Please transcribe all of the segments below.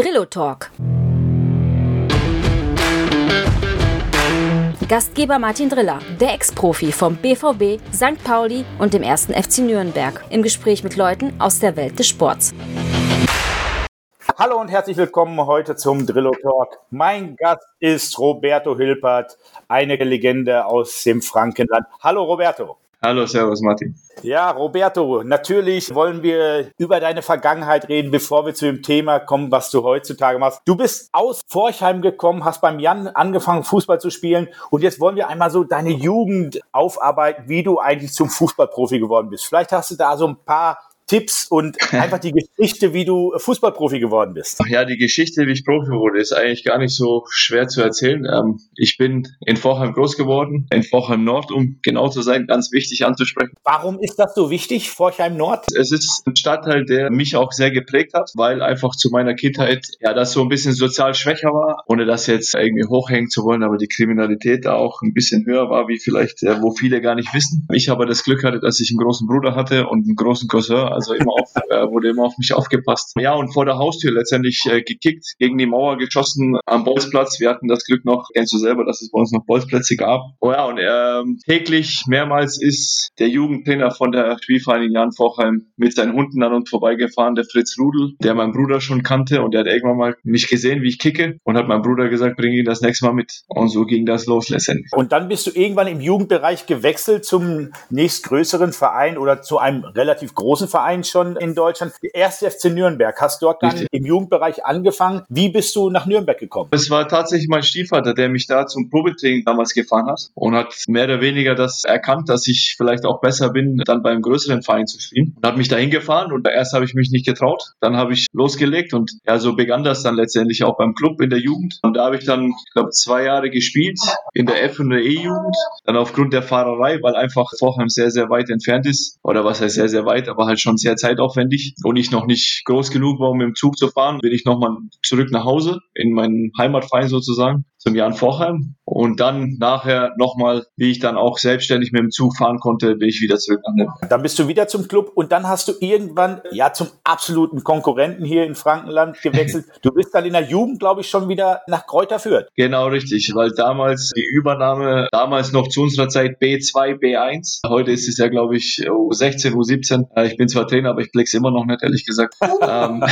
Drillo Talk. Gastgeber Martin Driller, der Ex-Profi vom BVB, St. Pauli und dem ersten FC Nürnberg, im Gespräch mit Leuten aus der Welt des Sports. Hallo und herzlich willkommen heute zum Drillo Talk. Mein Gast ist Roberto Hilpert, eine Legende aus dem Frankenland. Hallo Roberto. Hallo, Servus Martin. Ja, Roberto, natürlich wollen wir über deine Vergangenheit reden, bevor wir zu dem Thema kommen, was du heutzutage machst. Du bist aus Forchheim gekommen, hast beim Jan angefangen, Fußball zu spielen und jetzt wollen wir einmal so deine Jugend aufarbeiten, wie du eigentlich zum Fußballprofi geworden bist. Vielleicht hast du da so ein paar Tipps und einfach die Geschichte, wie du Fußballprofi geworden bist. Ach ja, die Geschichte, wie ich Profi wurde, ist eigentlich gar nicht so schwer zu erzählen. Ähm, ich bin in Vorheim groß geworden, in Vorheim Nord, um genau zu sein, ganz wichtig anzusprechen. Warum ist das so wichtig, Vorheim Nord? Es ist ein Stadtteil, der mich auch sehr geprägt hat, weil einfach zu meiner Kindheit ja das so ein bisschen sozial schwächer war, ohne das jetzt irgendwie hochhängen zu wollen, aber die Kriminalität da auch ein bisschen höher war, wie vielleicht, äh, wo viele gar nicht wissen. Ich aber das Glück hatte, dass ich einen großen Bruder hatte und einen großen Cousin, also immer auf, äh, wurde immer auf mich aufgepasst. Ja, und vor der Haustür letztendlich äh, gekickt, gegen die Mauer geschossen am Bolzplatz. Wir hatten das Glück noch, kennst du selber, dass es bei uns noch Bolzplätze gab. Oh ja, und ähm, täglich mehrmals ist der Jugendtrainer von der Spielvereinigung Jan Vorheim mit seinen Hunden an uns vorbeigefahren, der Fritz Rudel, der meinen Bruder schon kannte und der hat irgendwann mal mich gesehen, wie ich kicke und hat meinem Bruder gesagt, bring ihn das nächste Mal mit. Und so ging das los letztendlich. Und dann bist du irgendwann im Jugendbereich gewechselt zum nächstgrößeren Verein oder zu einem relativ großen Verein Verein schon in Deutschland. Die erste FC Nürnberg. Hast dort dann Richtig. im Jugendbereich angefangen. Wie bist du nach Nürnberg gekommen? Es war tatsächlich mein Stiefvater, der mich da zum Probetraining damals gefahren hat und hat mehr oder weniger das erkannt, dass ich vielleicht auch besser bin, dann beim größeren Verein zu spielen. Und hat mich dahin gefahren und erst habe ich mich nicht getraut. Dann habe ich losgelegt und ja, so begann das dann letztendlich auch beim Club in der Jugend. Und da habe ich dann, ich glaube, zwei Jahre gespielt in der F- und der E-Jugend. Dann aufgrund der Fahrerei, weil einfach Vorheim sehr, sehr weit entfernt ist. Oder was heißt sehr, sehr weit, aber halt schon sehr zeitaufwendig. Und ich noch nicht groß genug war, um mit dem Zug zu fahren, bin ich nochmal zurück nach Hause in meinen Heimatverein sozusagen zum Jan Vorheim und dann nachher nochmal, wie ich dann auch selbstständig mit dem Zug fahren konnte, bin ich wieder zurück. Dann bist du wieder zum Club und dann hast du irgendwann ja zum absoluten Konkurrenten hier in Frankenland gewechselt. du bist dann in der Jugend, glaube ich, schon wieder nach Kräuter Fürth. Genau richtig, weil damals die Übernahme, damals noch zu unserer Zeit B2, B1. Heute ist es ja, glaube ich, U16, U17. Ich bin zwar Trainer, aber ich blick's immer noch nicht, ehrlich gesagt. ähm,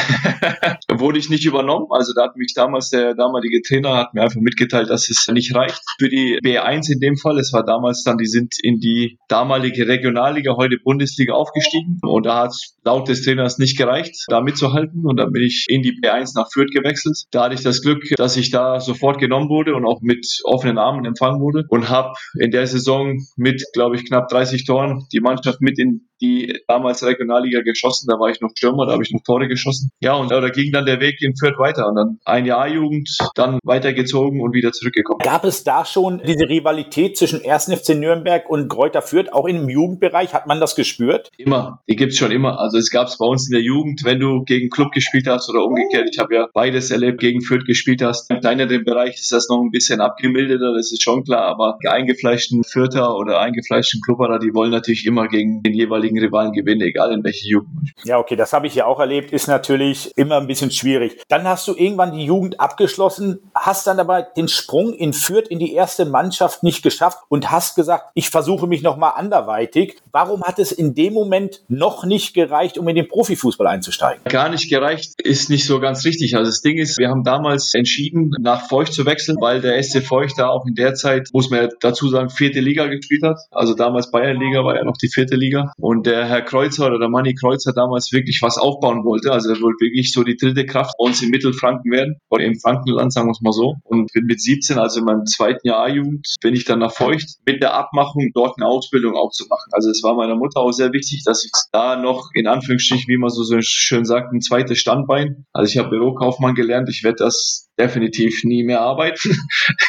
wurde ich nicht übernommen. Also da hat mich damals der damalige Trainer hat mir einfach mitgeteilt, dass es nicht reicht für die B1 in dem Fall. Es war damals dann, die sind in die damalige Regionalliga, heute Bundesliga aufgestiegen. Und da hat laut des Trainers nicht gereicht, da mitzuhalten. Und dann bin ich in die B1 nach Fürth gewechselt. Da hatte ich das Glück, dass ich da sofort genommen wurde und auch mit offenen Armen empfangen wurde und habe in der Saison mit, glaube ich, knapp 30 Toren die Mannschaft mit in die damals Regionalliga geschossen. Da war ich noch Stürmer, da habe ich noch Tore geschossen. Ja, und da ging dann der Weg in Fürth weiter. Und dann ein Jahr Jugend, dann weitergezogen und wieder zurückgekommen. Gab es da schon diese Rivalität zwischen 1. FC Nürnberg und Kräuter Fürth? Auch im Jugendbereich hat man das gespürt? Immer. Die gibt's schon immer. Also es gab es bei uns in der Jugend, wenn du gegen Club gespielt hast oder umgekehrt. Ich habe ja beides erlebt, gegen Fürth gespielt hast. Im kleineren Bereich ist das noch ein bisschen abgemilderter, das ist schon klar. Aber die eingefleischten Fürther oder eingefleischten Klubberer, die wollen natürlich immer gegen den jeweiligen jeweiligen Rivalen gewinnen, egal in welche Jugend. Ja, okay, das habe ich ja auch erlebt, ist natürlich immer ein bisschen schwierig. Dann hast du irgendwann die Jugend abgeschlossen, hast dann aber den Sprung in Fürth in die erste Mannschaft nicht geschafft und hast gesagt, ich versuche mich nochmal anderweitig. Warum hat es in dem Moment noch nicht gereicht, um in den Profifußball einzusteigen? Gar nicht gereicht ist nicht so ganz richtig. Also das Ding ist, wir haben damals entschieden, nach Feucht zu wechseln, weil der SC Feucht da auch in der Zeit, muss man ja dazu sagen, vierte Liga gespielt hat. Also damals Bayernliga war ja noch die vierte Liga. Und und der Herr Kreuzer oder der Manni Kreuzer damals wirklich was aufbauen wollte. Also er wollte wirklich so die dritte Kraft bei uns in Mittelfranken werden oder im Frankenland, sagen wir es mal so. Und bin mit 17, also in meinem zweiten Jahr Jugend, bin ich dann nach Feucht mit der Abmachung, dort eine Ausbildung auch zu machen. Also es war meiner Mutter auch sehr wichtig, dass ich da noch in Anführungsstrichen, wie man so, so schön sagt, ein zweites Standbein. Also ich habe Bürokaufmann gelernt. Ich werde das definitiv nie mehr arbeiten.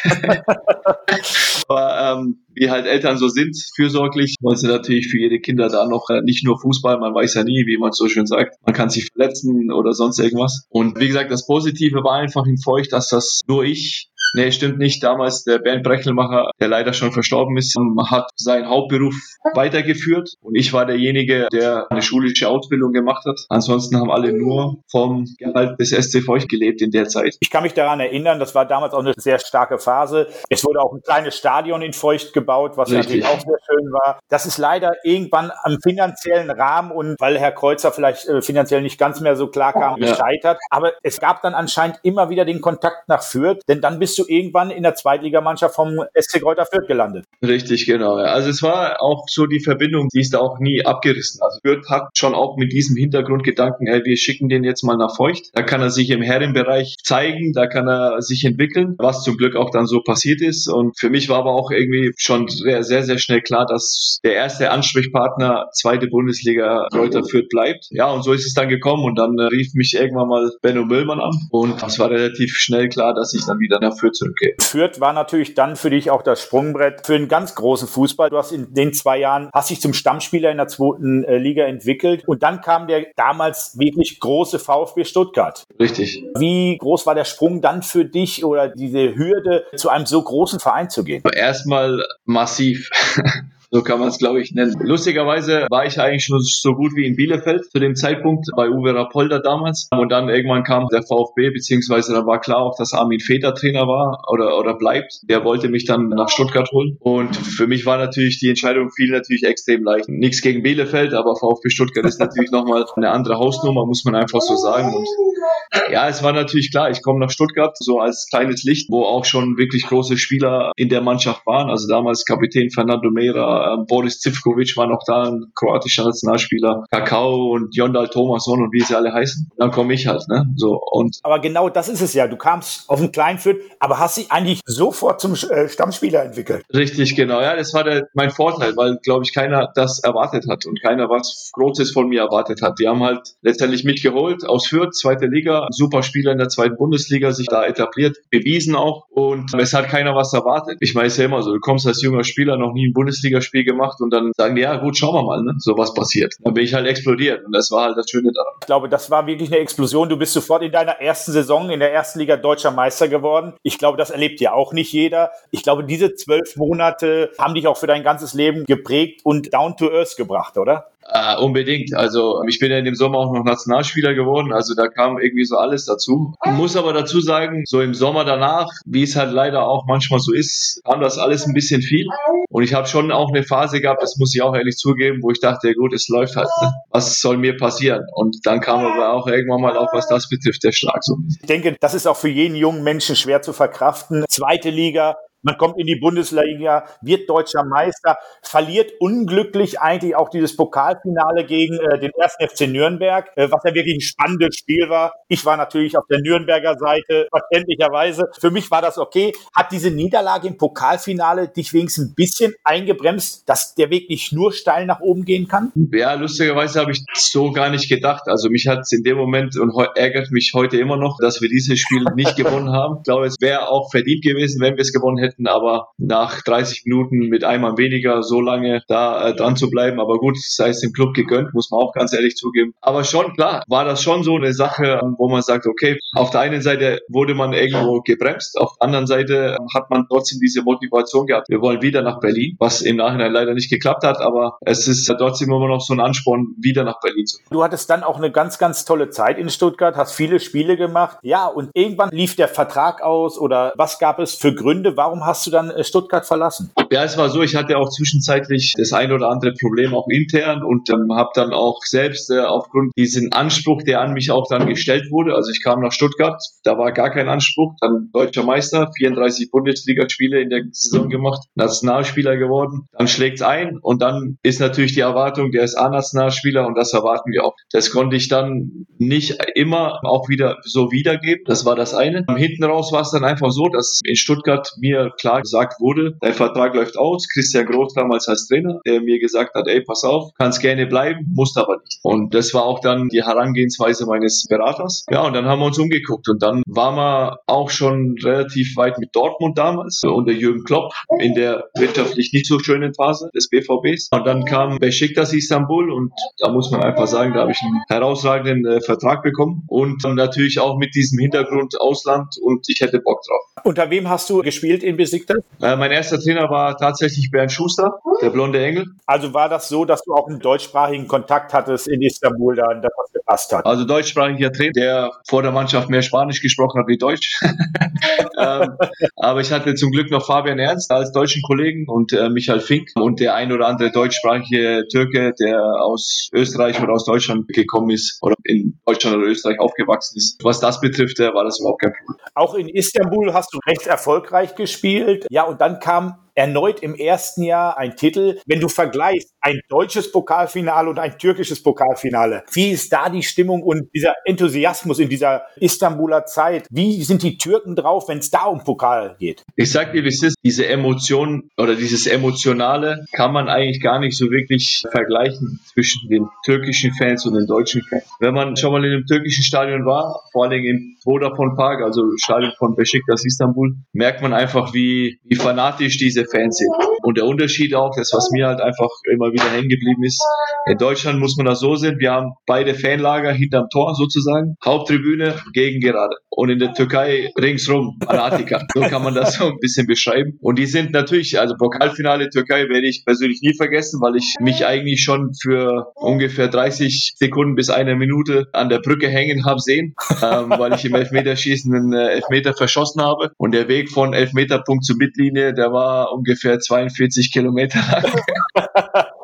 Aber ähm, wie halt Eltern so sind, fürsorglich, wollen sie natürlich für ihre Kinder da noch äh, nicht nur Fußball, man weiß ja nie, wie man so schön sagt, man kann sich verletzen oder sonst irgendwas. Und wie gesagt, das Positive war einfach in Feucht, dass das nur ich Nee, stimmt nicht. Damals der Bernd Brechelmacher, der leider schon verstorben ist, hat seinen Hauptberuf weitergeführt und ich war derjenige, der eine schulische Ausbildung gemacht hat. Ansonsten haben alle nur vom Gehalt des SC Feucht gelebt in der Zeit. Ich kann mich daran erinnern, das war damals auch eine sehr starke Phase. Es wurde auch ein kleines Stadion in Feucht gebaut, was Richtig. natürlich auch sehr schön war. Das ist leider irgendwann am finanziellen Rahmen und weil Herr Kreuzer vielleicht äh, finanziell nicht ganz mehr so klar kam, ja. gescheitert. Aber es gab dann anscheinend immer wieder den Kontakt nach Fürth, denn dann bist du irgendwann in der Zweitligamannschaft vom SC Kräuter Fürth gelandet. Richtig, genau. Also es war auch so die Verbindung, die ist auch nie abgerissen. Also Fürth hat schon auch mit diesem Hintergrundgedanken, ey, wir schicken den jetzt mal nach Feucht. Da kann er sich im Herrenbereich zeigen, da kann er sich entwickeln, was zum Glück auch dann so passiert ist. Und für mich war aber auch irgendwie schon sehr, sehr, sehr schnell klar, dass der erste Ansprechpartner zweite Bundesliga Kräuter Fürth bleibt. Ja, und so ist es dann gekommen und dann äh, rief mich irgendwann mal Benno Müllmann an und es war relativ schnell klar, dass ich dann wieder nach Fürth zurückgehe. Fürth war natürlich dann für dich auch das Sprungbrett für einen ganz großen Fußball. Du hast in den zwei Jahren, hast dich zum Stammspieler in der zweiten äh, Liga entwickelt und dann kam der damals wirklich große VfB Stuttgart. Richtig. Wie groß war der Sprung dann für dich oder diese Hürde, zu einem so großen Verein zu gehen? Erstmal massiv. So kann man es, glaube ich, nennen. Lustigerweise war ich eigentlich schon so gut wie in Bielefeld zu dem Zeitpunkt bei Uwe Rapolda damals. Und dann irgendwann kam der VfB, beziehungsweise dann war klar auch, dass Armin Feder Trainer war oder, oder bleibt. Der wollte mich dann nach Stuttgart holen. Und für mich war natürlich die Entscheidung viel natürlich extrem leicht. Nichts gegen Bielefeld, aber VfB Stuttgart ist natürlich nochmal eine andere Hausnummer, muss man einfach so sagen. Und ja, es war natürlich klar, ich komme nach Stuttgart so als kleines Licht, wo auch schon wirklich große Spieler in der Mannschaft waren. Also damals Kapitän Fernando Meira, äh, Boris Zivkovic war noch da, ein kroatischer Nationalspieler, Kakao und Jondal Thomasson und wie sie alle heißen. Dann komme ich halt, ne? So und. Aber genau das ist es ja. Du kamst auf den Kleinfürth, aber hast dich eigentlich sofort zum äh, Stammspieler entwickelt. Richtig, genau. Ja, das war der, mein Vorteil, weil, glaube ich, keiner das erwartet hat und keiner was Großes von mir erwartet hat. Die haben halt letztendlich mich geholt aus Fürth, zweite Liga, super Spieler in der zweiten Bundesliga, sich da etabliert, bewiesen auch und es hat keiner was erwartet. Ich meine, es ist ja immer so, du kommst als junger Spieler noch nie ein Bundesligaspiel gemacht und dann sagen die, ja gut, schauen wir mal, ne? so was passiert. Dann bin ich halt explodiert und das war halt das Schöne daran. Ich glaube, das war wirklich eine Explosion. Du bist sofort in deiner ersten Saison in der ersten Liga deutscher Meister geworden. Ich glaube, das erlebt ja auch nicht jeder. Ich glaube, diese zwölf Monate haben dich auch für dein ganzes Leben geprägt und down to earth gebracht, oder? Äh, unbedingt. Also ich bin ja in dem Sommer auch noch Nationalspieler geworden, also da kam irgendwie so alles dazu. Ich muss aber dazu sagen, so im Sommer danach, wie es halt leider auch manchmal so ist, kam das alles ein bisschen viel. Und ich habe schon auch eine Phase gehabt, das muss ich auch ehrlich zugeben, wo ich dachte, gut, es läuft halt. Ne? Was soll mir passieren? Und dann kam aber auch irgendwann mal auch, was das betrifft, der Schlag so. Ich denke, das ist auch für jeden jungen Menschen schwer zu verkraften. Zweite Liga, man kommt in die Bundesliga, wird deutscher Meister, verliert unglücklich eigentlich auch dieses Pokalfinale gegen äh, den 1. FC Nürnberg, äh, was ja wirklich ein spannendes Spiel war. Ich war natürlich auf der Nürnberger Seite, verständlicherweise. Für mich war das okay. Hat diese Niederlage im Pokalfinale dich wenigstens ein bisschen eingebremst, dass der Weg nicht nur steil nach oben gehen kann? Ja, lustigerweise habe ich so gar nicht gedacht. Also mich hat es in dem Moment und ärgert mich heute immer noch, dass wir dieses Spiel nicht gewonnen haben. Ich glaube, es wäre auch verdient gewesen, wenn wir es gewonnen hätten hätten, aber nach 30 Minuten mit einmal weniger so lange da äh, dran zu bleiben. Aber gut, sei es dem Club gegönnt, muss man auch ganz ehrlich zugeben. Aber schon klar, war das schon so eine Sache, wo man sagt, okay, auf der einen Seite wurde man irgendwo gebremst, auf der anderen Seite hat man trotzdem diese Motivation gehabt, wir wollen wieder nach Berlin, was im Nachhinein leider nicht geklappt hat, aber es ist trotzdem immer noch so ein Ansporn, wieder nach Berlin zu kommen. Du hattest dann auch eine ganz, ganz tolle Zeit in Stuttgart, hast viele Spiele gemacht. Ja, und irgendwann lief der Vertrag aus oder was gab es für Gründe? Warum warum hast du dann äh, Stuttgart verlassen? Ja, es war so, ich hatte auch zwischenzeitlich das ein oder andere Problem auch intern und ähm, habe dann auch selbst äh, aufgrund diesen Anspruch, der an mich auch dann gestellt wurde, also ich kam nach Stuttgart, da war gar kein Anspruch, dann deutscher Meister, 34 Bundesligaspiele in der Saison gemacht, Nationalspieler geworden, dann schlägt's ein und dann ist natürlich die Erwartung, der ist A-Nationalspieler und das erwarten wir auch. Das konnte ich dann nicht immer auch wieder so wiedergeben, das war das eine. Hinten raus war es dann einfach so, dass in Stuttgart mir klar gesagt wurde, dein Vertrag läuft aus. Christian Groß damals als Trainer, der mir gesagt hat, ey, pass auf, kannst gerne bleiben, musst aber nicht. Und das war auch dann die Herangehensweise meines Beraters. Ja, und dann haben wir uns umgeguckt und dann waren wir auch schon relativ weit mit Dortmund damals unter Jürgen Klopp in der wirtschaftlich nicht so schönen Phase des BVBs. Und dann kam Besiktas Istanbul und da muss man einfach sagen, da habe ich einen herausragenden äh, Vertrag bekommen und natürlich auch mit diesem Hintergrund Ausland und ich hätte Bock drauf. Unter wem hast du gespielt in Besiktas? Äh, mein erster Trainer war tatsächlich Bernd Schuster, der blonde Engel. Also war das so, dass du auch einen deutschsprachigen Kontakt hattest in Istanbul, da das gepasst hat? Also deutschsprachiger Trainer, der vor der Mannschaft mehr Spanisch gesprochen hat wie Deutsch. ähm, aber ich hatte zum Glück noch Fabian Ernst als deutschen Kollegen und äh, Michael Fink und der ein oder andere deutschsprachige Türke, der aus Österreich oder aus Deutschland gekommen ist oder in Deutschland oder Österreich aufgewachsen ist. Was das betrifft, äh, war das überhaupt kein Problem. Auch in Istanbul hast du recht erfolgreich gespielt. Ja, und dann kam erneut im ersten Jahr ein Titel. Wenn du vergleichst ein deutsches Pokalfinale und ein türkisches Pokalfinale, wie ist da die Stimmung und dieser Enthusiasmus in dieser Istanbuler Zeit? Wie sind die Türken drauf, wenn es da um Pokal geht? Ich sag dir, wie es ist, diese Emotion oder dieses Emotionale kann man eigentlich gar nicht so wirklich vergleichen zwischen den türkischen Fans und den deutschen Fans. Wenn man schon mal in einem türkischen Stadion war, vor allem im Vodafone Park, also Stadion von Besiktas Istanbul, merkt man einfach, wie, wie fanatisch diese Fans sind. Und der Unterschied auch, das was mir halt einfach immer wieder hängen geblieben ist, in Deutschland muss man das so sehen, wir haben beide Fanlager hinterm Tor sozusagen, Haupttribüne gegen gerade. Und in der Türkei ringsrum, Anatika. So kann man das so ein bisschen beschreiben. Und die sind natürlich, also Pokalfinale Türkei werde ich persönlich nie vergessen, weil ich mich eigentlich schon für ungefähr 30 Sekunden bis eine Minute an der Brücke hängen habe sehen, ähm, weil ich im Elfmeterschießen einen äh, Elfmeter verschossen habe. Und der Weg von Elfmeterpunkt zur Mittellinie, der war ungefähr 42 Kilometer lang.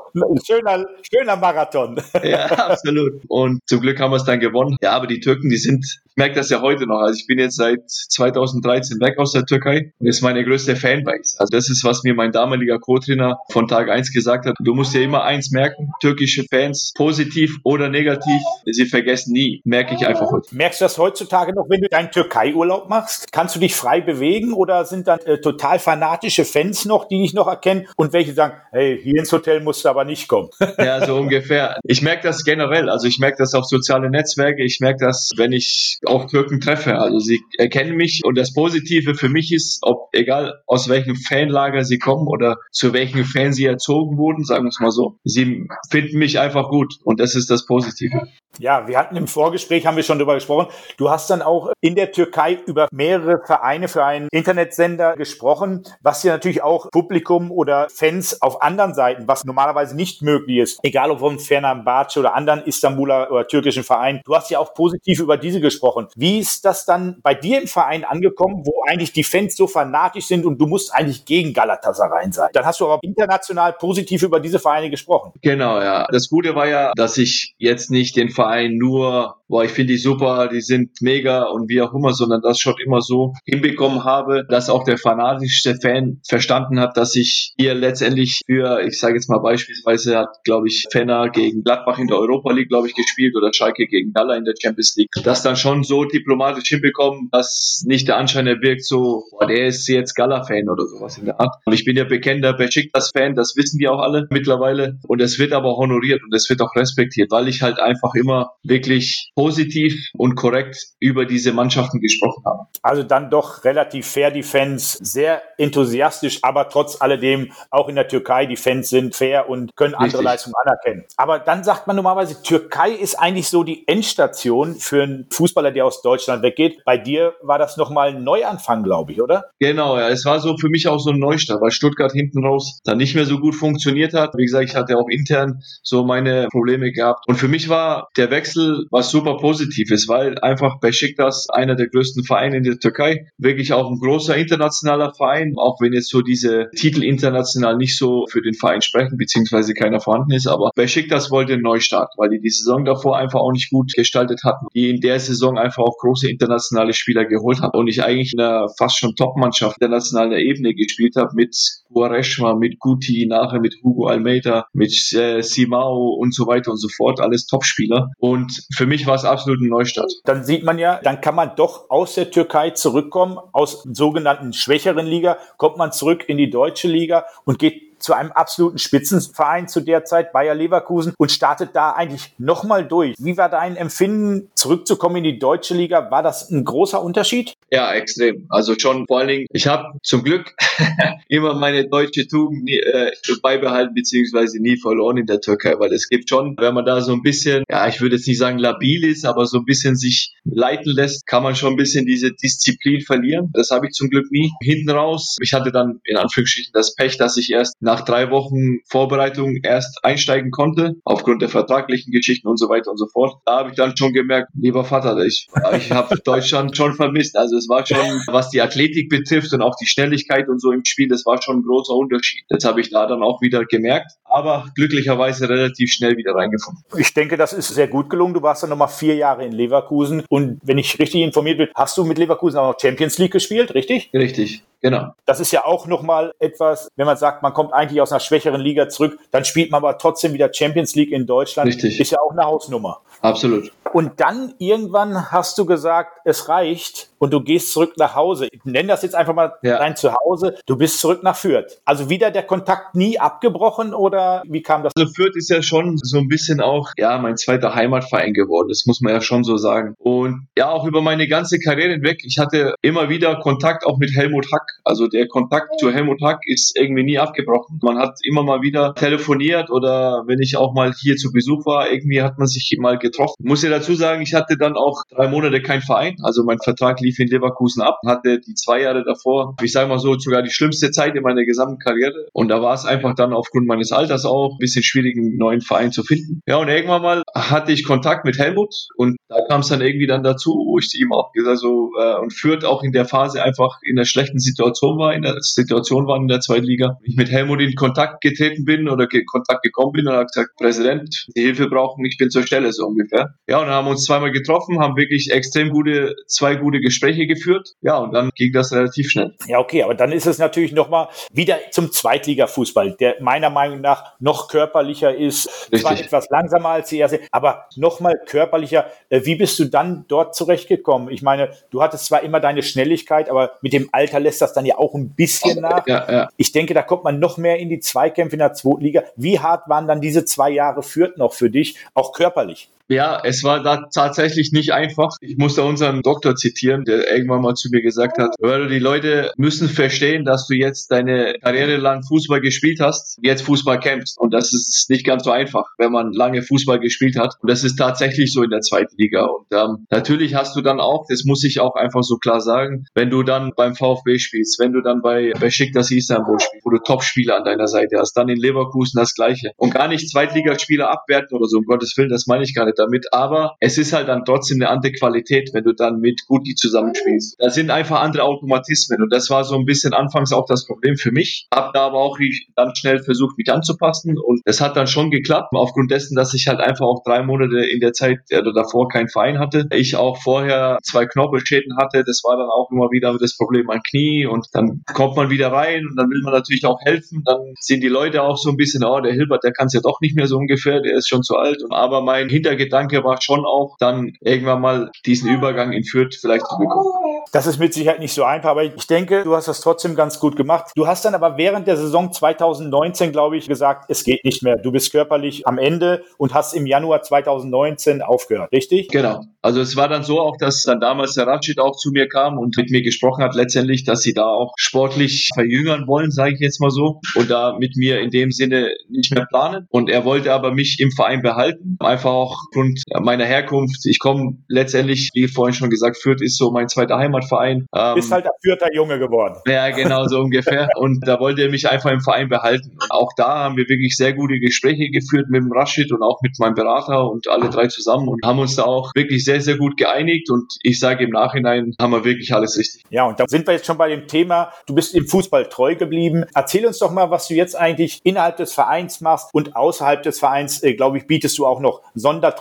schöner, schöner Marathon. ja, absolut. Und zum Glück haben wir es dann gewonnen. Ja, aber die Türken, die sind, ich merke das ja heute noch. Also ich bin jetzt seit 2013 weg aus der Türkei und das ist meine größte Fanbase. Also das ist, was mir mein damaliger Co-Trainer von Tag 1 gesagt hat. Du musst dir immer eins merken, türkische Fans, positiv oder negativ, sie vergessen nie. Merke ich einfach heute. Merkst du das heutzutage noch, wenn du deinen Türkei-Urlaub machst? Kannst du dich frei bewegen oder sind dann äh, total fanatische Fans noch, die dich noch erkennen und welche sagen, hey, hier ins Hotel musst du aber nicht kommen. ja, so ungefähr. Ich merke das generell. Also ich merke das auf soziale Netzwerke. Ich merke das, wenn ich auch Türken treffe. Also sie erkennen mich und das Positive für mich ist, ob egal aus welchem Fanlager sie kommen oder zu welchem Fan sie erzogen wurden, sagen wir es mal so. Sie finden mich einfach gut und das ist das Positive. Ja, wir hatten im Vorgespräch, haben wir schon darüber gesprochen. Du hast dann auch in der Türkei über mehrere Vereine für einen Internetsender gesprochen, was ja natürlich auch Publikum oder Fans auf anderen Seiten, was normalerweise nicht möglich ist, egal ob von Fenerbahce oder anderen Istanbuler oder türkischen Vereinen. Du hast ja auch positiv über diese gesprochen. Wie ist das dann bei dir im Verein angekommen, wo eigentlich die Fans so fanatisch sind und du musst eigentlich gegen Galatasaray sein? Dann hast du aber international positiv über diese Vereine gesprochen. Genau, ja. Das Gute war ja, dass ich jetzt nicht den Verein nur boah, ich finde die super, die sind mega und wie auch immer, sondern das schon immer so hinbekommen habe, dass auch der fanatischste Fan verstanden hat, dass ich hier letztendlich für, ich sage jetzt mal beispielsweise, hat, glaube ich, Fenner gegen Gladbach in der Europa League, glaube ich, gespielt oder Schalke gegen Gala in der Champions League. Das dann schon so diplomatisch hinbekommen, dass nicht der Anschein erwirkt, so, boah, der ist jetzt Gala-Fan oder sowas in der Art. Und ich bin ja bekennender Besiktas-Fan, das wissen die auch alle mittlerweile. Und es wird aber honoriert und es wird auch respektiert, weil ich halt einfach immer wirklich positiv und korrekt über diese Mannschaften gesprochen haben. Also dann doch relativ fair die Fans, sehr enthusiastisch, aber trotz alledem auch in der Türkei, die Fans sind fair und können andere Richtig. Leistungen anerkennen. Aber dann sagt man normalerweise, Türkei ist eigentlich so die Endstation für einen Fußballer, der aus Deutschland weggeht. Bei dir war das nochmal ein Neuanfang, glaube ich, oder? Genau, ja. Es war so für mich auch so ein Neustart, weil Stuttgart hinten raus dann nicht mehr so gut funktioniert hat. Wie gesagt, ich hatte auch intern so meine Probleme gehabt. Und für mich war der Wechsel was super super positiv ist, weil einfach Besiktas einer der größten Vereine in der Türkei, wirklich auch ein großer internationaler Verein, auch wenn jetzt so diese Titel international nicht so für den Verein sprechen, beziehungsweise beziehungsweise keiner vorhanden ist. Aber Besiktas wollte einen Neustart, weil die die Saison davor einfach auch nicht gut gestaltet hatten. Die in der Saison einfach auch große internationale Spieler geholt haben und ich eigentlich in einer fast schon Top-Mannschaft internationaler Ebene gespielt habe mit Guaresma, mit Guti, nachher mit Hugo Almeida, mit äh, Simao und so weiter und so fort. Alles Top-Spieler. Und für mich war es absolut ein Neustart. Dann sieht man ja, dann kann man doch aus der Türkei zurückkommen, aus sogenannten schwächeren Liga, kommt man zurück in die deutsche Liga und geht zu einem absoluten Spitzenverein zu der Zeit, Bayer Leverkusen, und startet da eigentlich nochmal durch. Wie war dein Empfinden, zurückzukommen in die deutsche Liga? War das ein großer Unterschied? Ja, extrem. Also schon vor allen Dingen, ich habe zum Glück immer meine deutsche Tugend äh, beibehalten beziehungsweise nie verloren in der Türkei, weil es gibt schon, wenn man da so ein bisschen, ja, ich würde jetzt nicht sagen labil ist, aber so ein bisschen sich leiten lässt, kann man schon ein bisschen diese Disziplin verlieren. Das habe ich zum Glück nie. Hinten raus, ich hatte dann in Anführungsstrichen das Pech, dass ich erst nach drei Wochen Vorbereitung erst einsteigen konnte, aufgrund der vertraglichen Geschichten und so weiter und so fort. Da habe ich dann schon gemerkt, lieber Vater, ich, ich habe Deutschland schon vermisst. Also es war schon, was die Athletik betrifft und auch die Schnelligkeit und so im Spiel, das war schon ein großer Unterschied. Das habe ich da dann auch wieder gemerkt, aber glücklicherweise relativ schnell wieder reingefunden. Ich denke, das ist sehr gut gelungen. Du warst dann nochmal vier Jahre in Leverkusen und wenn ich richtig informiert bin, hast du mit Leverkusen auch noch Champions League gespielt, richtig? Richtig. Genau. Das ist ja auch nochmal etwas, wenn man sagt, man kommt eigentlich aus einer schwächeren Liga zurück, dann spielt man aber trotzdem wieder Champions League in Deutschland. Richtig. Ist ja auch eine Hausnummer. Absolut. Und dann irgendwann hast du gesagt, es reicht und du gehst zurück nach Hause. Ich nenne das jetzt einfach mal ja. dein Zuhause. Du bist zurück nach Fürth. Also wieder der Kontakt nie abgebrochen oder wie kam das? Also Fürth ist ja schon so ein bisschen auch, ja, mein zweiter Heimatverein geworden. Das muss man ja schon so sagen. Und ja, auch über meine ganze Karriere hinweg. Ich hatte immer wieder Kontakt auch mit Helmut Hack. Also der Kontakt zu Helmut Hack ist irgendwie nie abgebrochen. Man hat immer mal wieder telefoniert oder wenn ich auch mal hier zu Besuch war, irgendwie hat man sich mal getroffen. Muss ja dazu sagen, ich hatte dann auch drei Monate keinen Verein. Also mein Vertrag lief in Leverkusen ab, hatte die zwei Jahre davor, ich sage mal so, sogar die schlimmste Zeit in meiner gesamten Karriere. Und da war es einfach dann aufgrund meines Alters auch ein bisschen schwierig, einen neuen Verein zu finden. Ja, und irgendwann mal hatte ich Kontakt mit Helmut und da kam es dann irgendwie dann dazu, wo ich ihm auch gesagt so äh, und führt auch in der Phase einfach in der schlechten Situation war, in der Situation war in der zweiten Liga. Ich mit Helmut in Kontakt getreten bin oder ge Kontakt gekommen bin und hat gesagt, Präsident, die Hilfe brauchen, ich bin zur Stelle so ungefähr. Ja, und dann haben wir uns zweimal getroffen, haben wirklich extrem gute, zwei gute Gespräche geführt. Ja, und dann ging das relativ schnell. Ja, okay, aber dann ist es natürlich nochmal wieder zum Zweitliga-Fußball, der meiner Meinung nach noch körperlicher ist, Richtig. zwar etwas langsamer als die erste, aber nochmal körperlicher. Äh, wie bist du dann dort zurechtgekommen? Ich meine, du hattest zwar immer deine Schnelligkeit, aber mit dem Alter lässt das dann ja auch ein bisschen nach. Ja, ja. Ich denke, da kommt man noch mehr in die Zweikämpfe in der zweiten Liga. Wie hart waren dann diese zwei Jahre führt noch für dich, auch körperlich? Ja, es war da tatsächlich nicht einfach. Ich musste unseren Doktor zitieren, der irgendwann mal zu mir gesagt hat, weil die Leute müssen verstehen, dass du jetzt deine Karriere lang Fußball gespielt hast, jetzt Fußball kämpfst. Und das ist nicht ganz so einfach, wenn man lange Fußball gespielt hat. Und das ist tatsächlich so in der zweiten Liga. Und ähm, natürlich hast du dann auch, das muss ich auch einfach so klar sagen, wenn du dann beim VfB spielst, wenn du dann bei Besiktas Istanbul spielst, wo du Top-Spieler an deiner Seite hast, dann in Leverkusen das Gleiche. Und gar nicht Zweitligaspieler abwerten oder so, um Gottes Willen, das meine ich gar nicht damit, aber es ist halt dann trotzdem eine andere Qualität, wenn du dann mit Guti zusammenspielst. Da sind einfach andere Automatismen und das war so ein bisschen anfangs auch das Problem für mich. Hab da aber auch dann schnell versucht, mich anzupassen und es hat dann schon geklappt, aufgrund dessen, dass ich halt einfach auch drei Monate in der Zeit oder davor keinen Verein hatte. Ich auch vorher zwei Knorpelschäden hatte, das war dann auch immer wieder das Problem mein Knie und dann kommt man wieder rein und dann will man natürlich auch helfen. Dann sind die Leute auch so ein bisschen, oh, der Hilbert, der kann es ja doch nicht mehr so ungefähr, der ist schon zu alt. Aber mein Hintergedanke Gedanke war schon auch, dann irgendwann mal diesen Übergang in Fürth vielleicht zu bekommen. Das ist mit Sicherheit nicht so einfach, aber ich denke, du hast das trotzdem ganz gut gemacht. Du hast dann aber während der Saison 2019, glaube ich, gesagt, es geht nicht mehr. Du bist körperlich am Ende und hast im Januar 2019 aufgehört, richtig? Genau. Also es war dann so auch, dass dann damals der Rashid auch zu mir kam und mit mir gesprochen hat letztendlich, dass sie da auch sportlich verjüngern wollen, sage ich jetzt mal so, und da mit mir in dem Sinne nicht mehr planen. Und er wollte aber mich im Verein behalten, einfach auch aufgrund meiner Herkunft. Ich komme letztendlich, wie vorhin schon gesagt, Fürth ist so mein zweiter Heimatverein. Ähm, Bist halt der Fürther Junge geworden. Ja, genau so ungefähr. Und da wollte er mich einfach im Verein behalten. Und auch da haben wir wirklich sehr gute Gespräche geführt mit dem Rashid und auch mit meinem Berater und alle drei zusammen und haben uns da auch wirklich sehr, sehr gut geeinigt. Und ich sage im Nachhinein haben wir wirklich alles richtig. Ja, und da sind wir jetzt schon bei dem Thema, du bist im Fußball treu geblieben. Erzähl uns doch mal, was du jetzt eigentlich innerhalb des Vereins machst und außerhalb des Vereins, äh, glaube ich, bietest du auch noch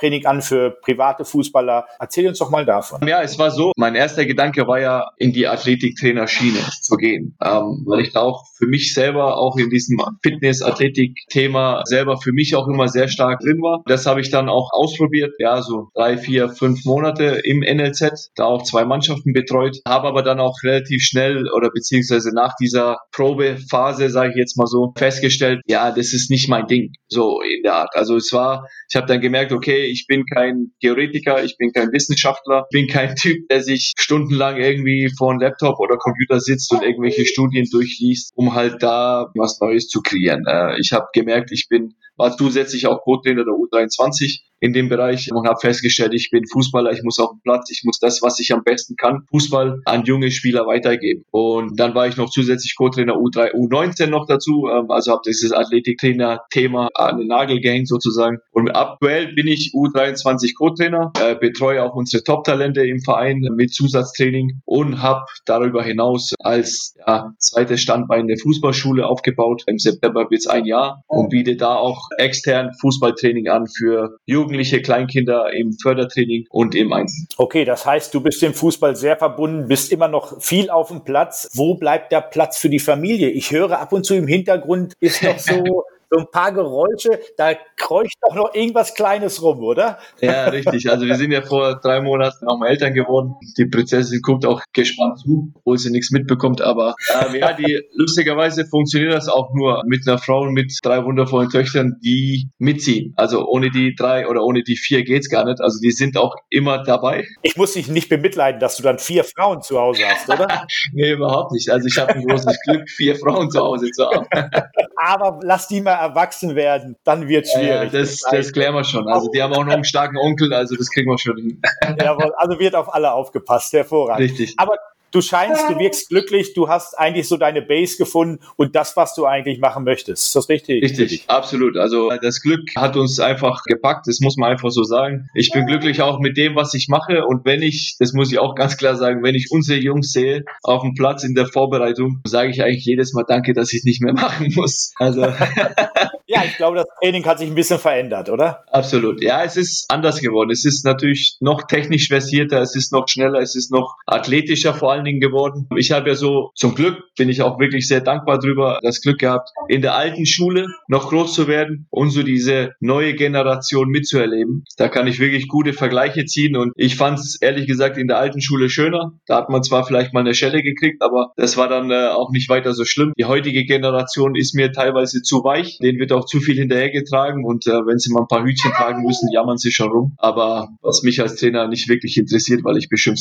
Sondertraining an für private Fußballer. Erzähl uns doch mal davon. Ja, es war so, mein erster Gedanke war ja, in die Athletiktrainerschiene zu gehen, ähm, weil ich da auch für mich selber auch in diesem Fitness-Athletik-Thema selber für mich auch immer sehr stark drin war. Das habe ich dann auch ausprobiert, ja, so drei, vier, fünf Monate im NLZ, da auch zwei Mannschaften betreut, habe aber dann auch relativ schnell oder beziehungsweise nach dieser Probephase, sage ich jetzt mal so, festgestellt, ja, das ist nicht mein Ding, so in der Art. Also es war, ich habe dann gemerkt, okay, ich bin kein Theoretiker, ich bin kein Wissenschaftler, bin kein Typ, der sich stundenlang irgendwie vor einem Laptop oder Computer sitzt und irgendwelche Studien durchliest, um halt da was Neues zu kreieren. Äh, ich habe gemerkt, ich bin war zusätzlich auch Co-Trainer der U23 in dem Bereich und habe festgestellt, ich bin Fußballer, ich muss auf den Platz, ich muss das, was ich am besten kann, Fußball an junge Spieler weitergeben. Und dann war ich noch zusätzlich Co-Trainer U3, U19 noch dazu, ähm, also habe dieses Athletiktrainer-Thema an den Nagel gehängt sozusagen. Und aktuell bin ich U23 Co-Trainer, äh, betreue auch unsere Top-Talente im Verein mit Zusatztraining und habe darüber hinaus als ja, zweites Standbein eine Fußballschule aufgebaut. Im September wird es ein Jahr und biete da auch extern Fußballtraining an für Jugendliche, Kleinkinder im Fördertraining und im Einzel. Okay, das heißt, du bist dem Fußball sehr verbunden, bist immer noch viel auf dem Platz. Wo bleibt der Platz für die Familie? Ich höre ab und zu im Hintergrund ist noch so so ein paar Geräusche, da kreucht doch noch irgendwas Kleines rum, oder? Ja, richtig. Also wir sind ja vor drei Monaten auch mal Eltern geworden. Die Prinzessin guckt auch gespannt zu, obwohl sie nichts mitbekommt. Aber äh, ja, die lustigerweise funktioniert das auch nur mit einer Frau mit drei wundervollen Töchtern, die mitziehen. Also ohne die drei oder ohne die vier geht's gar nicht. Also die sind auch immer dabei. Ich muss dich nicht bemitleiden, dass du dann vier Frauen zu Hause hast, oder? nee, überhaupt nicht. Also ich habe ein großes Glück, vier Frauen zu Hause zu haben. Aber lass die mal erwachsen werden, dann wird es schwierig. Ja, das, das klären wir schon. Also die haben auch noch einen starken Onkel, also das kriegen wir schon hin. Jawohl, also wird auf alle aufgepasst, hervorragend. Richtig. Aber du scheinst, du wirkst glücklich, du hast eigentlich so deine Base gefunden und das, was du eigentlich machen möchtest. Ist das richtig? Richtig, absolut. Also das Glück hat uns einfach gepackt, das muss man einfach so sagen. Ich bin glücklich auch mit dem, was ich mache und wenn ich, das muss ich auch ganz klar sagen, wenn ich unsere Jungs sehe auf dem Platz in der Vorbereitung, sage ich eigentlich jedes Mal Danke, dass ich es nicht mehr machen muss. Also ich glaube, das Training hat sich ein bisschen verändert, oder? Absolut. Ja, es ist anders geworden. Es ist natürlich noch technisch versierter, es ist noch schneller, es ist noch athletischer vor allen Dingen geworden. Ich habe ja so, zum Glück bin ich auch wirklich sehr dankbar drüber, das Glück gehabt, in der alten Schule noch groß zu werden und so diese neue Generation mitzuerleben. Da kann ich wirklich gute Vergleiche ziehen und ich fand es ehrlich gesagt in der alten Schule schöner. Da hat man zwar vielleicht mal eine Schelle gekriegt, aber das war dann äh, auch nicht weiter so schlimm. Die heutige Generation ist mir teilweise zu weich. Den wird auch zu viel hinterhergetragen und äh, wenn sie mal ein paar Hütchen tragen müssen, jammern sie schon rum. Aber was mich als Trainer nicht wirklich interessiert, weil ich beschimpft.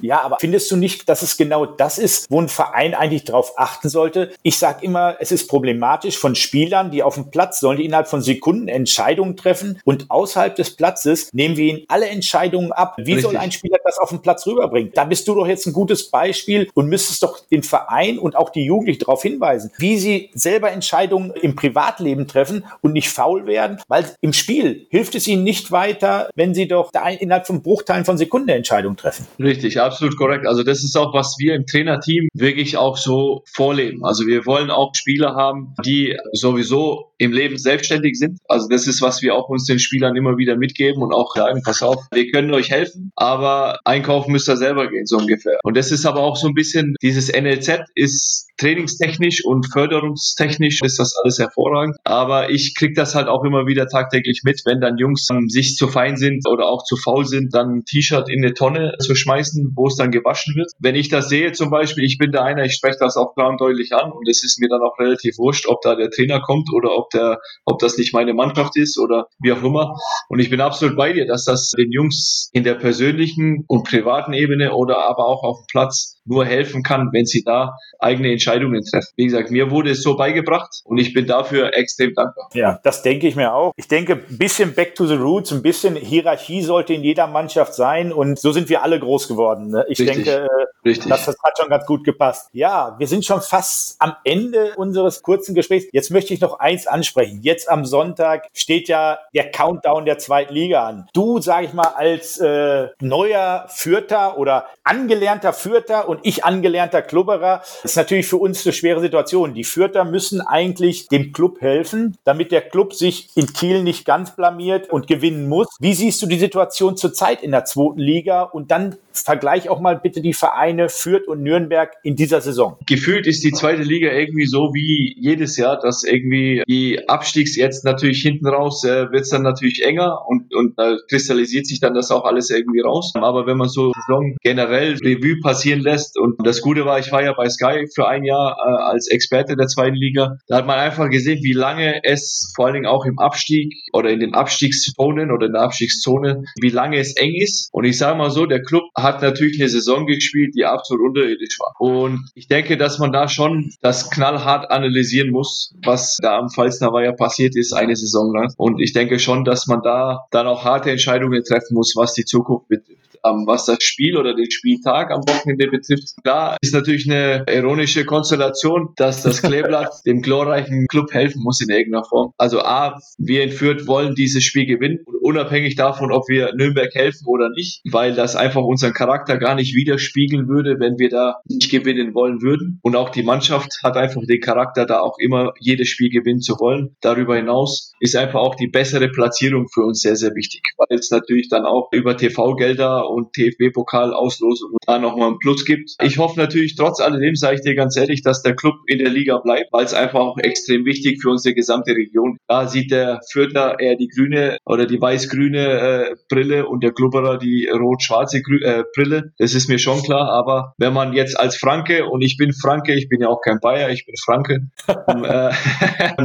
Ja, aber findest du nicht, dass es genau das ist, wo ein Verein eigentlich darauf achten sollte? Ich sage immer, es ist problematisch von Spielern, die auf dem Platz sollen, die innerhalb von Sekunden Entscheidungen treffen und außerhalb des Platzes nehmen wir ihnen alle Entscheidungen ab. Wie Richtig. soll ein Spieler das auf den Platz rüberbringen? Da bist du doch jetzt ein gutes Beispiel und müsstest doch den Verein und auch die Jugendlichen darauf hinweisen, wie sie selber Entscheidungen im Privatleben treffen treffen und nicht faul werden, weil im Spiel hilft es ihnen nicht weiter, wenn sie doch innerhalb von Bruchteilen von Sekunden Entscheidungen treffen. Richtig, absolut korrekt. Also das ist auch, was wir im Trainerteam wirklich auch so vorleben. Also wir wollen auch Spieler haben, die sowieso im Leben selbstständig sind. Also das ist, was wir auch uns den Spielern immer wieder mitgeben und auch sagen, pass auf, wir können euch helfen, aber einkaufen müsst ihr selber gehen, so ungefähr. Und das ist aber auch so ein bisschen, dieses NLZ ist trainingstechnisch und förderungstechnisch ist das alles hervorragend. Aber ich kriege das halt auch immer wieder tagtäglich mit, wenn dann Jungs ähm, sich zu fein sind oder auch zu faul sind, dann ein T-Shirt in eine Tonne zu schmeißen, wo es dann gewaschen wird. Wenn ich das sehe zum Beispiel, ich bin der einer, ich spreche das auch klar und deutlich an und es ist mir dann auch relativ wurscht, ob da der Trainer kommt oder ob der, ob das nicht meine Mannschaft ist oder wie auch immer. Und ich bin absolut bei dir, dass das den Jungs in der persönlichen und privaten Ebene oder aber auch auf dem Platz nur helfen kann, wenn sie da eigene Entscheidungen treffen. Wie gesagt, mir wurde es so beigebracht und ich bin dafür extrem dankbar. Ja, das denke ich mir auch. Ich denke, ein bisschen back to the roots, ein bisschen Hierarchie sollte in jeder Mannschaft sein und so sind wir alle groß geworden. Ne? Ich Richtig. denke, äh, Richtig. Das, das hat schon ganz gut gepasst. Ja, wir sind schon fast am Ende unseres kurzen Gesprächs. Jetzt möchte ich noch eins ansprechen. Jetzt am Sonntag steht ja der Countdown der zweiten Liga an. Du, sage ich mal, als äh, neuer Fürther oder angelernter Fürther und ich angelernter Klubberer, ist natürlich für für uns eine schwere Situation. Die Fürther müssen eigentlich dem Club helfen, damit der Club sich in Kiel nicht ganz blamiert und gewinnen muss. Wie siehst du die Situation zurzeit in der zweiten Liga? Und dann vergleich auch mal bitte die Vereine Fürth und Nürnberg in dieser Saison. Gefühlt ist die zweite Liga irgendwie so wie jedes Jahr, dass irgendwie die Abstiegs jetzt natürlich hinten raus äh, wird es dann natürlich enger und, und da kristallisiert sich dann das auch alles irgendwie raus. Aber wenn man so Saison generell Revue passieren lässt und das Gute war, ich war ja bei Sky für ein Jahr äh, als Experte der zweiten Liga, da hat man einfach gesehen, wie lange es vor allen Dingen auch im Abstieg oder in den Abstiegszonen oder in der Abstiegszone, wie lange es eng ist. Und ich sage mal so, der Club hat natürlich eine Saison gespielt, die absolut unterirdisch war. Und ich denke, dass man da schon das knallhart analysieren muss, was da am Pfalzner ja passiert ist, eine Saison lang. Und ich denke schon, dass man da dann auch harte Entscheidungen treffen muss, was die Zukunft betrifft ähm, was das Spiel oder den Spieltag am Wochenende betrifft. Da ist natürlich eine ironische Konstellation, dass das Kleeblatt dem glorreichen Club helfen muss in irgendeiner Form. Also A, wir in Fürth wollen dieses Spiel gewinnen, unabhängig davon, ob wir Nürnberg helfen oder nicht, weil das einfach unseren Charakter gar nicht widerspiegeln würde, wenn wir da nicht gewinnen wollen würden. Und auch die Mannschaft hat einfach den Charakter, da auch immer jedes Spiel gewinnen zu wollen. Darüber hinaus ist einfach auch die bessere Platzierung für uns sehr, sehr wichtig, weil es natürlich dann auch über TV-Gelder und TFB-Pokal-Auslosung da nochmal einen Plus gibt. Ich hoffe natürlich trotz alledem, sage ich dir ganz ehrlich, dass der Club in der Liga bleibt, weil es einfach auch extrem wichtig für unsere gesamte Region. Da sieht der Fürther eher die grüne oder die weiß-grüne äh, Brille und der Klubberer die rot-schwarze äh, Brille. Das ist mir schon klar, aber wenn man jetzt als Franke, und ich bin Franke, ich bin ja auch kein Bayer, ich bin Franke, äh,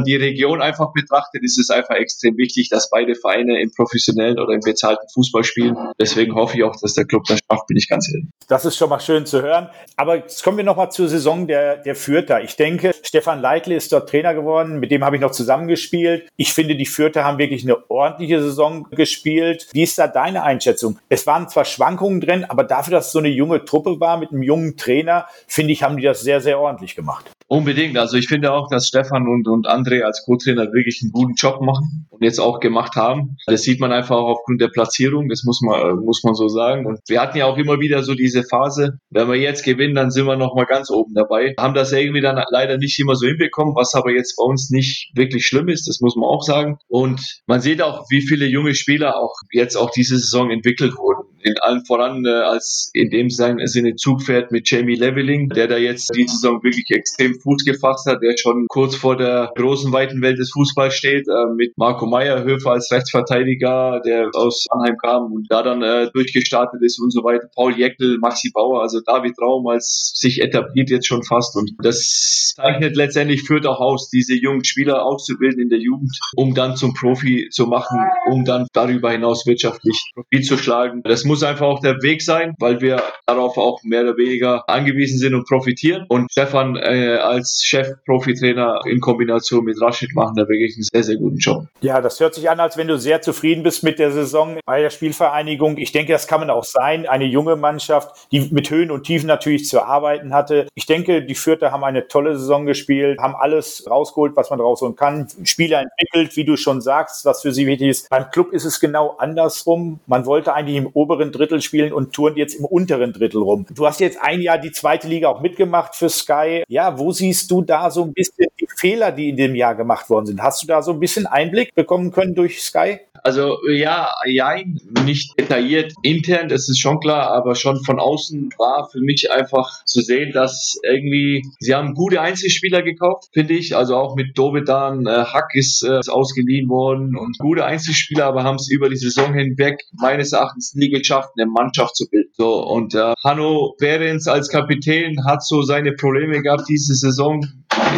die Region einfach betrachtet, ist es einfach extrem wichtig, dass beide Vereine im professionellen oder im bezahlten Fußball spielen. Deswegen hoffe ich auch, dass der Club das schafft, bin ich ganz ehrlich. Das ist schon mal schön zu hören. Aber jetzt kommen wir nochmal zur Saison der, der Fürther. Ich denke, Stefan Leitl ist dort Trainer geworden. Mit dem habe ich noch zusammengespielt. Ich finde, die Fürther haben wirklich eine ordentliche Saison gespielt. Wie ist da deine Einschätzung? Es waren zwar Schwankungen drin, aber dafür, dass es so eine junge Truppe war mit einem jungen Trainer, finde ich, haben die das sehr, sehr ordentlich gemacht. Unbedingt. Also ich finde auch, dass Stefan und, und André als Co-Trainer wirklich einen guten Job machen und jetzt auch gemacht haben. Das sieht man einfach auch aufgrund der Platzierung. Das muss man, muss man so sagen. Und wir hatten ja auch immer wieder so diese Phase, wenn wir jetzt gewinnen, dann sind wir noch mal ganz oben dabei. Haben das irgendwie dann leider nicht immer so hinbekommen, was aber jetzt bei uns nicht wirklich schlimm ist. Das muss man auch sagen. Und man sieht auch, wie viele junge Spieler auch jetzt auch diese Saison entwickelt wurden in allen voran äh, als in dem Sinne Zugpferd mit Jamie Leveling, der da jetzt die Saison wirklich extrem Fuß gefasst hat, der schon kurz vor der großen weiten Welt des Fußballs steht, äh, mit Marco Meyerhöfer als Rechtsverteidiger, der aus Anheim kam und da dann äh, durchgestartet ist und so weiter. Paul Jeckel, Maxi Bauer, also David Raum als sich etabliert jetzt schon fast und das zeichnet letztendlich führt auch aus, diese jungen Spieler auszubilden in der Jugend, um dann zum Profi zu machen, um dann darüber hinaus wirtschaftlich Profit zu schlagen. Das muss muss einfach auch der Weg sein, weil wir darauf auch mehr oder weniger angewiesen sind und profitieren. Und Stefan äh, als Chef-Profi-Trainer in Kombination mit Rashid machen da wirklich einen sehr, sehr guten Job. Ja, das hört sich an, als wenn du sehr zufrieden bist mit der Saison bei der Spielvereinigung. Ich denke, das kann man auch sein. Eine junge Mannschaft, die mit Höhen und Tiefen natürlich zu arbeiten hatte. Ich denke, die Fürther haben eine tolle Saison gespielt, haben alles rausgeholt, was man rausholen kann. Spieler entwickelt, wie du schon sagst, was für sie wichtig ist. Beim Club ist es genau andersrum. Man wollte eigentlich im oberen oberen Drittel spielen und turnt jetzt im unteren Drittel rum. Du hast jetzt ein Jahr die zweite Liga auch mitgemacht für Sky. Ja, wo siehst du da so ein bisschen die Fehler, die in dem Jahr gemacht worden sind? Hast du da so ein bisschen Einblick bekommen können durch Sky? Also ja, ja, nicht detailliert intern, das ist schon klar, aber schon von außen war für mich einfach zu sehen, dass irgendwie, sie haben gute Einzelspieler gekauft, finde ich, also auch mit Dovedan, äh, Hack ist, äh, ausgeliehen worden und gute Einzelspieler, aber haben es über die Saison hinweg meines Erachtens nie geschafft, eine Mannschaft zu bilden. So, und äh, Hanno Behrens als Kapitän hat so seine Probleme gehabt diese Saison,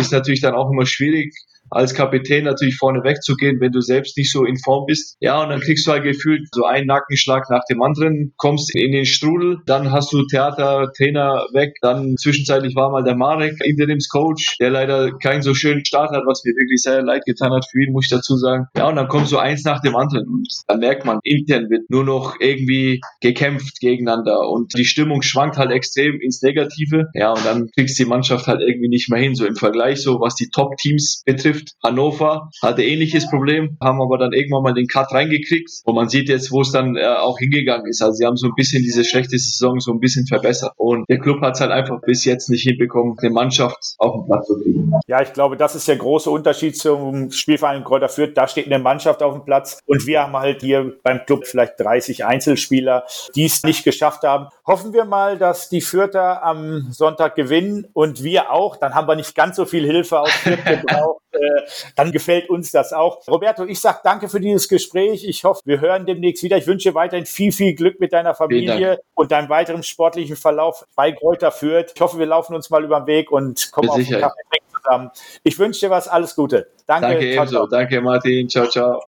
ist natürlich dann auch immer schwierig als Kapitän natürlich vorne wegzugehen, wenn du selbst nicht so in Form bist. Ja, und dann kriegst du halt gefühlt so einen Nackenschlag nach dem anderen, kommst in den Strudel, dann hast du Theater, Trainer weg, dann zwischenzeitlich war mal der Marek Interimscoach, der leider keinen so schönen Start hat, was mir wirklich sehr leid getan hat für ihn, muss ich dazu sagen. Ja, und dann kommt so eins nach dem anderen und dann merkt man, intern wird nur noch irgendwie gekämpft gegeneinander und die Stimmung schwankt halt extrem ins Negative. Ja, und dann kriegst die Mannschaft halt irgendwie nicht mehr hin, so im Vergleich so, was die Top-Teams betrifft, betrifft. Hannover hatte ähnliches Problem, haben aber dann irgendwann mal den Cut reingekriegt und man sieht jetzt, wo es dann äh, auch hingegangen ist. Also sie haben so ein bisschen diese schlechte Saison so ein bisschen verbessert und der Club hat es halt einfach bis jetzt nicht hinbekommen, eine Mannschaft auf den Platz zu kriegen. Ja, ich glaube, das ist der große Unterschied zum Spielverein Kräuter Fürth. Da steht eine Mannschaft auf dem Platz und wir haben halt hier beim Club vielleicht 30 Einzelspieler, die es nicht geschafft haben. Hoffen wir mal, dass die Fürther am Sonntag gewinnen und wir auch. Dann haben wir nicht ganz so viel Hilfe aus Fürth gebraucht. Äh, dann gefällt uns das auch. Roberto, ich sage danke für dieses Gespräch. Ich hoffe, wir hören demnächst wieder. Ich wünsche dir weiterhin viel, viel Glück mit deiner Familie und deinem weiteren sportlichen Verlauf bei Kräuter Fürth. Ich hoffe, wir laufen uns mal über den Weg und kommen auf den Kaffee zusammen. Ich wünsche dir was. Alles Gute. Danke. Danke ciao. Ciao. Danke, Martin. Ciao, ciao.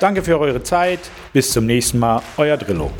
Danke für eure Zeit. Bis zum nächsten Mal. Euer Drillo.